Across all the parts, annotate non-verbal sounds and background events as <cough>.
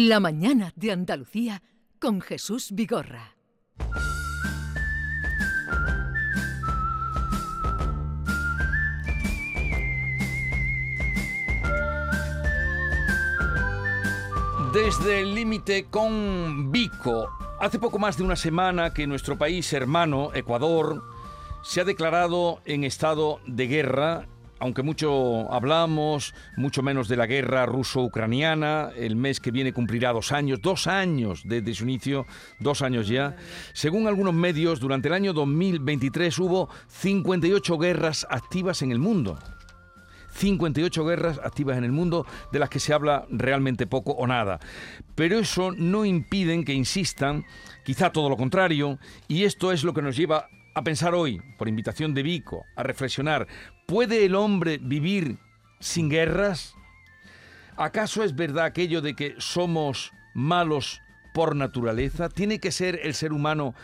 La mañana de Andalucía con Jesús Vigorra. Desde el límite con Vico, hace poco más de una semana que nuestro país hermano, Ecuador, se ha declarado en estado de guerra aunque mucho hablamos, mucho menos de la guerra ruso-ucraniana, el mes que viene cumplirá dos años, dos años desde su inicio, dos años ya. Según algunos medios, durante el año 2023 hubo 58 guerras activas en el mundo. 58 guerras activas en el mundo de las que se habla realmente poco o nada. Pero eso no impide que insistan, quizá todo lo contrario, y esto es lo que nos lleva a pensar hoy, por invitación de Vico, a reflexionar, ¿puede el hombre vivir sin guerras? ¿Acaso es verdad aquello de que somos malos por naturaleza? ¿Tiene que ser el ser humano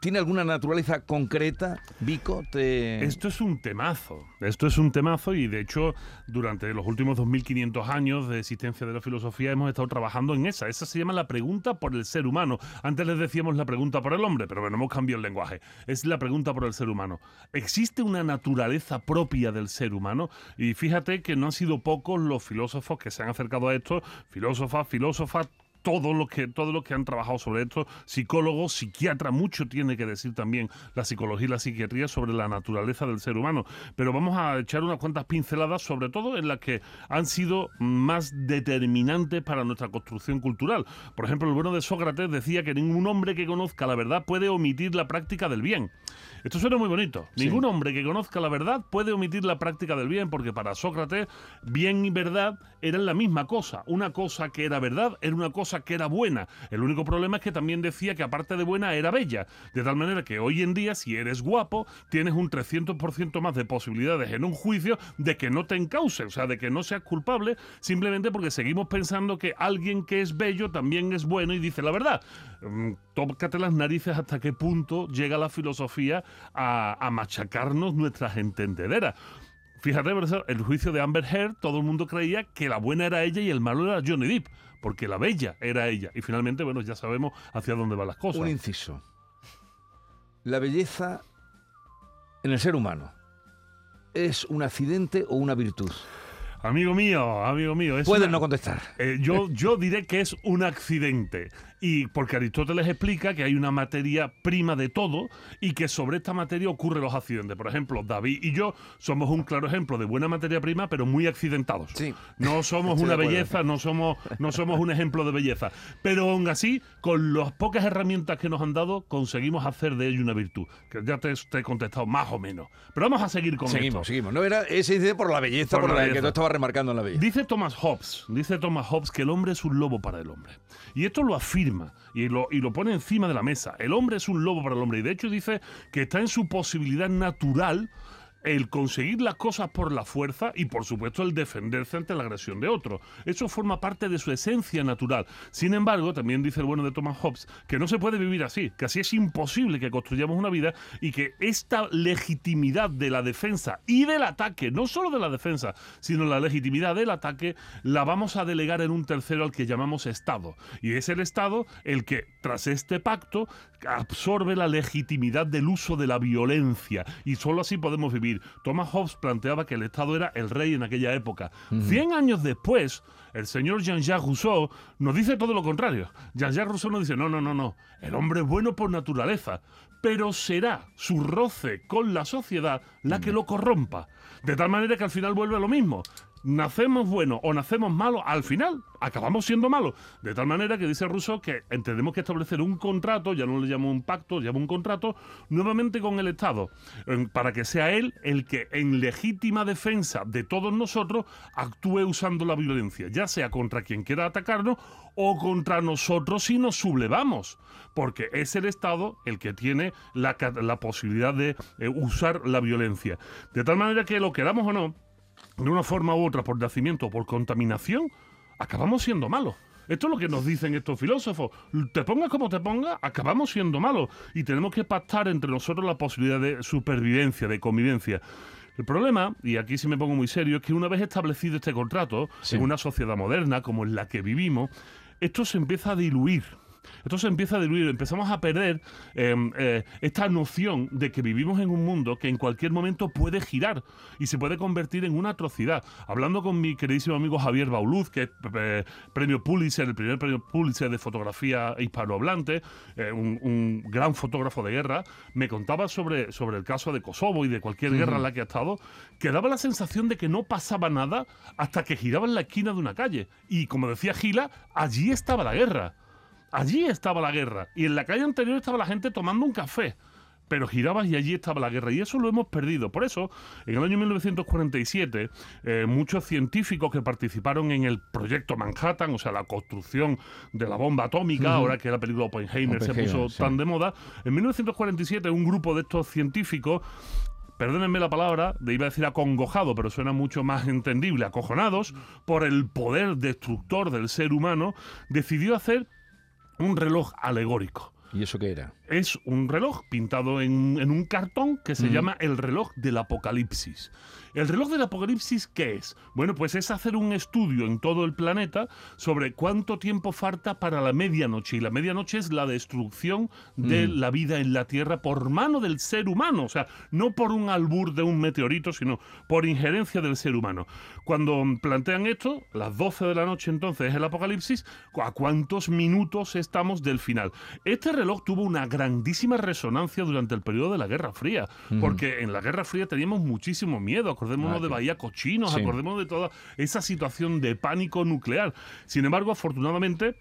¿Tiene alguna naturaleza concreta, Vico? Esto es un temazo. Esto es un temazo y de hecho durante los últimos 2500 años de existencia de la filosofía hemos estado trabajando en esa. Esa se llama la pregunta por el ser humano. Antes les decíamos la pregunta por el hombre, pero bueno, hemos cambiado el lenguaje. Es la pregunta por el ser humano. ¿Existe una naturaleza propia del ser humano? Y fíjate que no han sido pocos los filósofos que se han acercado a esto, filósofas, filósofas, todo lo que todo lo que han trabajado sobre esto, psicólogos, psiquiatras, mucho tiene que decir también la psicología y la psiquiatría sobre la naturaleza del ser humano. Pero vamos a echar unas cuantas pinceladas, sobre todo en las que han sido más determinantes para nuestra construcción cultural. Por ejemplo, el bueno de Sócrates decía que ningún hombre que conozca la verdad puede omitir la práctica del bien. Esto suena muy bonito. Ningún hombre que conozca la verdad puede omitir la práctica del bien, porque para Sócrates bien y verdad eran la misma cosa. Una cosa que era verdad era una cosa que era buena. El único problema es que también decía que aparte de buena era bella. De tal manera que hoy en día, si eres guapo, tienes un 300% más de posibilidades en un juicio de que no te encauce, o sea, de que no seas culpable, simplemente porque seguimos pensando que alguien que es bello también es bueno y dice la verdad. Mm, tócate las narices hasta qué punto llega la filosofía a, a machacarnos nuestras entendederas. Fíjate, el juicio de Amber Heard, todo el mundo creía que la buena era ella y el malo era Johnny Depp, porque la bella era ella. Y finalmente, bueno, ya sabemos hacia dónde van las cosas. Un inciso. La belleza en el ser humano es un accidente o una virtud. Amigo mío, amigo mío. Puedes no contestar. Eh, yo, yo diré que es un accidente. Y porque Aristóteles explica que hay una materia prima de todo y que sobre esta materia ocurren los accidentes. Por ejemplo, David y yo somos un claro ejemplo de buena materia prima, pero muy accidentados. Sí. No somos una belleza, no somos, no somos un ejemplo de belleza. Pero aún así, con las pocas herramientas que nos han dado, conseguimos hacer de ello una virtud. Que ya te, he contestado más o menos. Pero vamos a seguir con seguimos, Seguimos, No era ese dice por la belleza, por, la, que tú estabas remarcando en la belleza. Dice Thomas Hobbes, dice Thomas Hobbes que el hombre es un lobo para el hombre. Y esto lo afirma y lo, y lo pone encima de la mesa. El hombre es un lobo para el hombre y de hecho dice que está en su posibilidad natural el conseguir las cosas por la fuerza y por supuesto el defenderse ante la agresión de otro. Eso forma parte de su esencia natural. Sin embargo, también dice el bueno de Thomas Hobbes que no se puede vivir así, que así es imposible que construyamos una vida y que esta legitimidad de la defensa y del ataque, no solo de la defensa, sino la legitimidad del ataque, la vamos a delegar en un tercero al que llamamos Estado. Y es el Estado el que, tras este pacto, absorbe la legitimidad del uso de la violencia y solo así podemos vivir Thomas Hobbes planteaba que el Estado era el rey en aquella época. Cien años después, el señor Jean-Jacques Rousseau nos dice todo lo contrario. Jean-Jacques Rousseau nos dice, no, no, no, no, el hombre es bueno por naturaleza, pero será su roce con la sociedad la que lo corrompa. De tal manera que al final vuelve a lo mismo nacemos buenos o nacemos malos, al final acabamos siendo malos. De tal manera que dice Rousseau que tenemos que establecer un contrato, ya no le llamo un pacto, llamo un contrato, nuevamente con el Estado, para que sea él el que en legítima defensa de todos nosotros actúe usando la violencia, ya sea contra quien quiera atacarnos o contra nosotros si nos sublevamos, porque es el Estado el que tiene la, posibilidad de eh, usar la violencia. De tal manera que lo queramos o no, de una forma u otra, por nacimiento o por contaminación, acabamos siendo malos. Esto es lo que nos dicen estos filósofos. Te pongas como te pongas, acabamos siendo malos. Y tenemos que pactar entre nosotros la posibilidad de supervivencia, de convivencia. El problema, y aquí sí me pongo muy serio, es que una vez establecido este contrato, en una sociedad moderna como en la que vivimos, esto se empieza a diluir. Esto se empieza a diluir, empezamos a perder em, eh, esta noción de que vivimos en un mundo que en cualquier momento puede girar y se puede convertir en una atrocidad. Hablando con mi queridísimo amigo Javier Bauluz, que es eh, premio Pulitzer, el primer premio Pulitzer de fotografía hispanohablante, eh, un, gran fotógrafo de guerra, me contaba sobre, sobre el caso de Kosovo y de cualquier guerra en la que ha estado, que daba la sensación de que no pasaba nada hasta que giraba en la esquina de una calle. Y como decía Gila, allí estaba la guerra. Allí estaba la guerra. Y en la calle anterior estaba la gente tomando un café. Pero girabas y allí estaba la guerra. Y eso lo hemos perdido. Por eso, en el año 1947, eh, muchos científicos que participaron en el proyecto Manhattan, o sea, la construcción de la bomba atómica, ahora que la película Oppenheimer, se puso tan de moda, en 1947 un grupo de estos científicos perdónenme la palabra, de iba a decir acongojado, pero suena mucho más entendible, acojonados por el poder destructor del ser humano, decidió hacer un reloj alegórico. ¿Y eso qué era? Es un reloj pintado en, un cartón que se llama el reloj del apocalipsis. ¿El reloj del apocalipsis qué es? Bueno, pues es hacer un estudio en todo el planeta sobre cuánto tiempo falta para la medianoche. Y la medianoche es la destrucción de mm. la vida en la Tierra por mano del ser humano. O sea, no por un albur de un meteorito, sino por injerencia del ser humano. Cuando plantean esto, las 12 de la noche entonces es el apocalipsis, ¿a cuántos minutos estamos del final? Este reloj tuvo una grandísima resonancia durante el periodo de la Guerra Fría, porque en la Guerra Fría teníamos muchísimo miedo acordémonos de Bahía Cochinos, acordémonos de toda esa situación de pánico nuclear. Sin embargo, afortunadamente,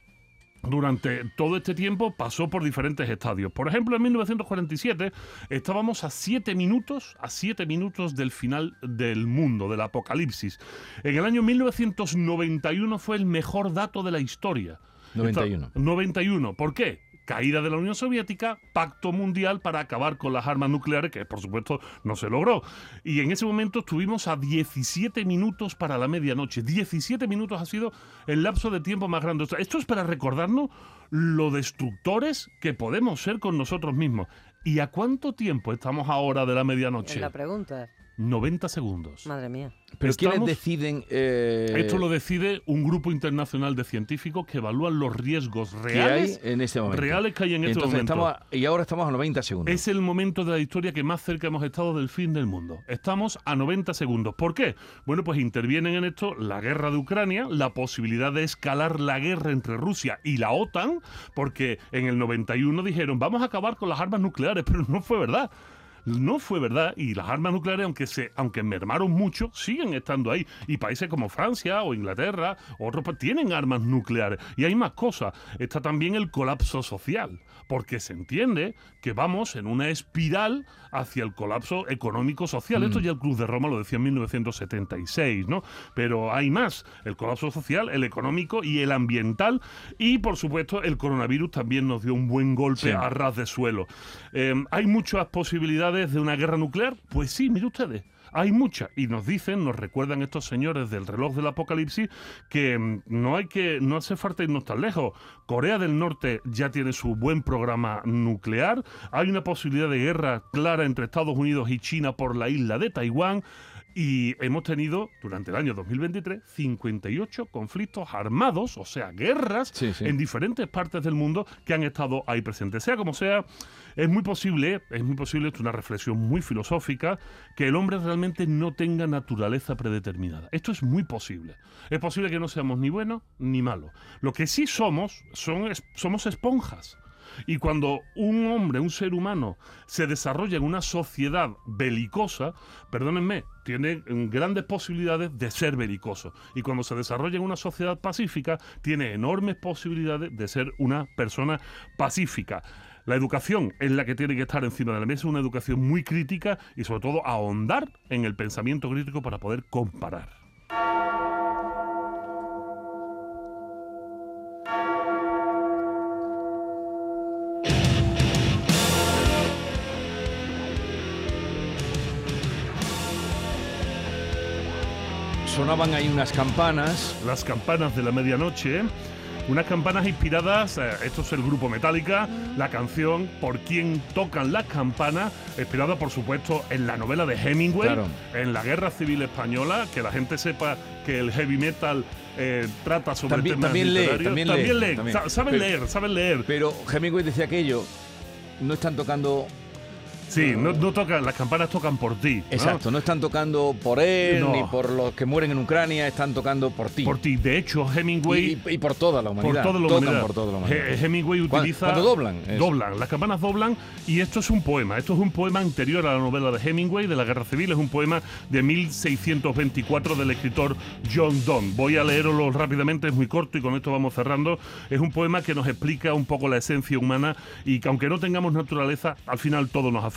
durante todo este tiempo pasó por diferentes estadios. Por ejemplo, en 1947 estábamos a siete minutos, a siete minutos del final del mundo, del apocalipsis. En el año 1991 fue el mejor dato de la historia. 91. 91. ¿Por qué? Caída de la Unión Soviética, pacto mundial para acabar con las armas nucleares, que por supuesto no se logró. Y en ese momento estuvimos a 17 minutos para la medianoche. 17 minutos ha sido el lapso de tiempo más grande. Esto es para recordarnos lo destructores que podemos ser con nosotros mismos. ¿Y a cuánto tiempo estamos ahora de la medianoche? la pregunta. 90 segundos. Madre mía. ¿Pero quiénes deciden...? Eh, Esto lo decide un grupo internacional de científicos que evalúan los riesgos reales, que hay en este momento. reales que hay en este momento. y ahora estamos a 90 segundos. Es el momento de la historia que más cerca hemos estado del fin del mundo. Estamos a 90 segundos. ¿Por qué? Bueno, pues intervienen en esto la guerra de Ucrania, la posibilidad de escalar la guerra entre Rusia y la OTAN, porque en el 91 dijeron, vamos a acabar con las armas nucleares, <laughs> pero no fue verdad no fue verdad y las armas nucleares, aunque, se, aunque mermaron mucho, siguen estando ahí. Y países como Francia o Inglaterra, otros tienen armas nucleares. Y hay más cosas. Está también el colapso social, porque se entiende que vamos en una espiral hacia el colapso económico-social. Esto mm. ya el Club de Roma lo decía en 1976, ¿no? Pero hay más. El colapso social, el económico y el ambiental. Y, por supuesto, el coronavirus también nos dio un buen golpe a ras de suelo. Em, hay muchas posibilidades de una guerra nuclear? Pues sí, mire ustedes. Hay muchas y nos dicen, nos recuerdan estos señores del reloj del apocalipsis que mm, no hay que no hace falta irnos tan lejos. Corea del Norte ya tiene su buen programa nuclear, hay una posibilidad de guerra clara entre Estados Unidos y China por la isla de Taiwán. Y hemos tenido durante el año 2023 58 conflictos armados, o sea, guerras, en diferentes partes del mundo que han estado ahí presentes. Sea como sea, es muy posible, es muy posible, es una reflexión muy filosófica, que el hombre realmente no tenga naturaleza predeterminada. Esto es muy posible. Es posible que no seamos ni buenos ni malos. Lo que sí somos, son, somos esponjas. Y cuando un hombre, un ser humano, se desarrolla en una sociedad belicosa, perdónenme, tiene grandes posibilidades de ser belicoso. Y cuando se desarrolla en una sociedad pacífica, tiene enormes posibilidades de ser una persona pacífica. La educación es la que tiene que estar encima de la mesa, una educación muy crítica y sobre todo ahondar en el pensamiento crítico para poder comparar. Sonaban ahí unas campanas. Las campanas de la medianoche. Unas campanas inspiradas, eh, esto es el grupo Metallica, la canción Por quién tocan las campanas, inspirada por supuesto en la novela de Hemingway, en la Guerra Civil Española, que la gente sepa que el heavy metal eh, trata sobre También- temas también lee, literarios. también lee, lee, también. sa- saben Pero- leer, saben leer. Pero Hemingway decía aquello, no están tocando... Sí, no, no tocan, las campanas tocan por ti. ¿no? Exacto, no están tocando por él No. ni por los que mueren en Ucrania, están tocando por ti. Por ti. De hecho, Hemingway. Y, y- y por toda la por humanidad. toda la Tocan humanidad. por toda la humanidad. He- Hemingway utiliza. cuando doblan, eso. Doblan, las campanas doblan. Y esto es un poema. Esto es un poema anterior a la novela de Hemingway, de la Guerra Civil. Es un poema de 1624 del escritor John Donne. Voy a leerlo rápidamente, es muy corto y con esto vamos cerrando. Es un poema que nos explica un poco la esencia humana y que aunque no tengamos naturaleza, al final todo nos afecta.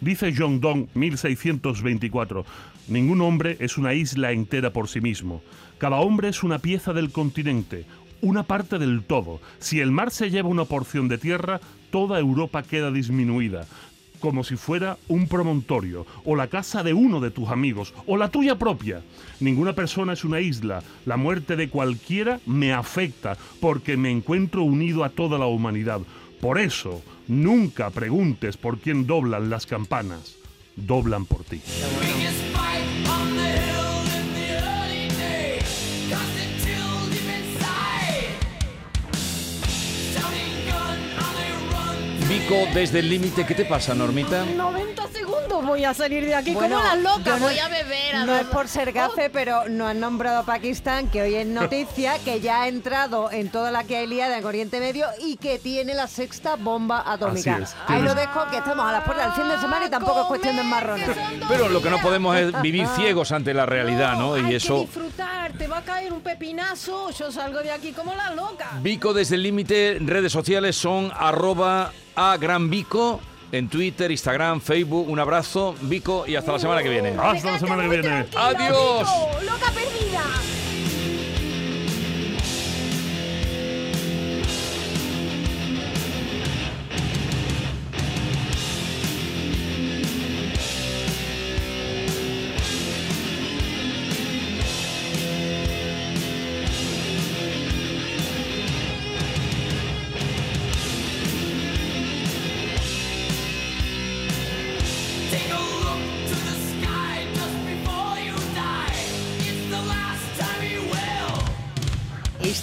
Dice John Donne, 1624. Ningún hombre es una isla entera por sí mismo. Cada hombre es una pieza del continente, una parte del todo. Si el mar se lleva una porción de tierra, toda Europa queda disminuida, como si fuera un promontorio, o la casa de uno de tus amigos, o la tuya propia. Ninguna persona es una isla. La muerte de cualquiera me afecta, porque me encuentro unido a toda la humanidad. Por eso, nunca preguntes por quién doblan las campanas. Doblan por ti. Desde el límite, ¿qué te pasa, Normita? 90 segundos voy a salir de aquí Bueno, como las locas. no- voy a beber. a No es por ser gafe, pero no han nombrado a Pakistán, que hoy es <laughs> noticia, que ya ha entrado en toda la que hay liada en Oriente Medio y que tiene la sexta bomba atómica. Así es. Ahí lo dejo, que estamos a las puertas del fin de semana y tampoco es cuestión de enmarronar. Pero lo que no podemos es <laughs> vivir ciegos ante la realidad, ¿no? Y eso... Te va a caer un pepinazo. Yo salgo de aquí como la loca. Vico desde el límite, redes sociales son arroba a gran Vico en Twitter, Instagram, Facebook. Un abrazo, Vico, y hasta la semana que viene. Hasta la semana que viene. Adiós. Vico, Loca